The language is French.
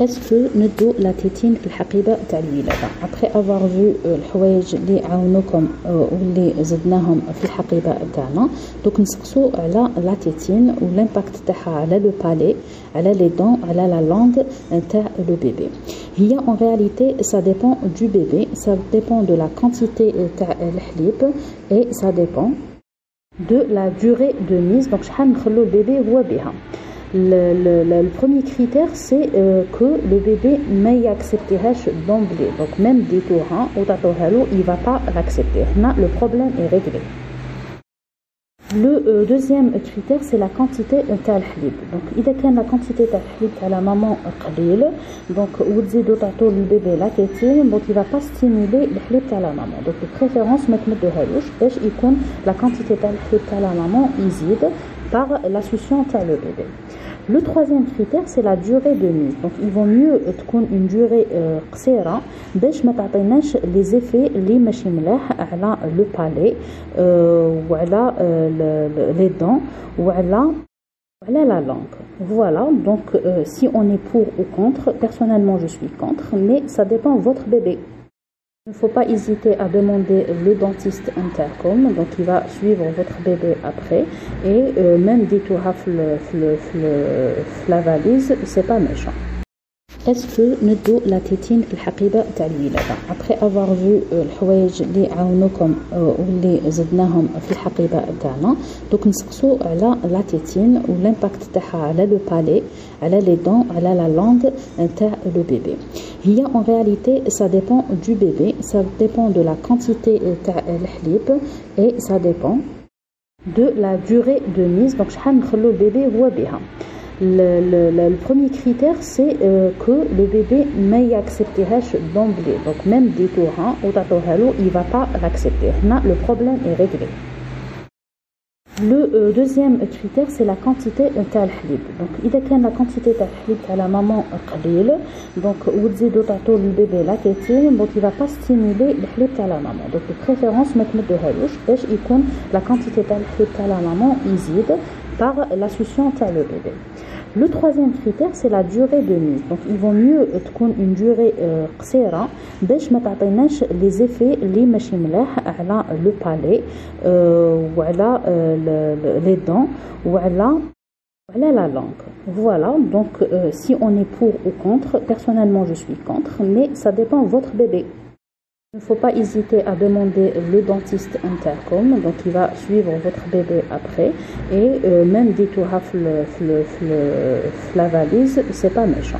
est-ce que ندو لا تيتين في الحقيبه تاع الولاده ابخي افوار فيو الحوايج اللي عاونوكم واللي زدناهم في الحقيبه تاعنا دوك نسقسو على لا تيتين والامباكت تاعها على لو بالي على لي دون على لا لونغ تاع لو بيبي هي اون رياليتي سا ديبون دو بيبي سا ديبون دو لا كونتيتي تاع الحليب اي سا ديبون de la durée de mise donc شحال نخلو البيبي هو بها le, premier critère, c'est euh, que le bébé ne accepté d'emblée. Donc même des torrents ou il ne va pas l'accepter. Le problème est réglé. Le euh, deuxième critère, c'est la quantité de. Donc, il y a la quantité de à la maman qalil. Donc, vous dites le bébé la tétine, donc il ne va pas stimuler le à la maman. Donc, de préférence, mettre de halouche, et la quantité de à la maman, izid par la succion de le bébé. Le troisième critère, c'est la durée de mise. Donc, il vaut mieux une durée قصيرة باش ما تعطيناش les effets اللي ماشي ملاح على le palais وعلى les dents وعلى voilà la langue. Voilà, donc euh, si on est pour ou contre, personnellement je suis contre, mais ça dépend de votre bébé. Il ne faut pas hésiter à demander le dentiste intercom, donc il va suivre votre bébé après. Et euh, même dit tout la valise, c'est pas méchant Est-ce que ندو لا تيتين في الحقيبة تاع الولادة après avoir vu الحوايج اللي عاونوكم واللي زدناهم في الحقيبة تاعنا دوك نسقسو على لا تيتين والامباكت تاعها على لو بالي على لي دون على لا لونغ تاع لو بيبي هي en réalité ça dépend du bébé ça dépend de la quantité تاع الحليب et ça dépend de la durée de mise donc شحال نخلو البيبي هو بها le, premier critère, c'est euh, que le bébé ne accepté d'emblée. Donc même des torrents ou il ne va pas l'accepter. Le problème est réglé. Le euh, deuxième critère, c'est la quantité de halib. Donc, il y a la quantité de halib à la maman qalil. Donc, le bébé la tétine, donc il ne va pas stimuler le halib à la maman. Donc, de préférence, de halouche, parce que la quantité de halib à la maman par. Le troisième critère, c'est la durée de mise. Donc, il vaut mieux une durée قصيرة باش ما تعطيناش les effets اللي ماشي ملاح على le palais وعلى les dents وعلى voilà la langue. Voilà, donc euh, si on est pour ou contre, personnellement je suis contre, mais ça dépend de votre bébé. Il ne faut pas hésiter à demander le dentiste intercom, donc il va suivre votre bébé après. Et euh, même dit tout la valise, c'est pas méchant.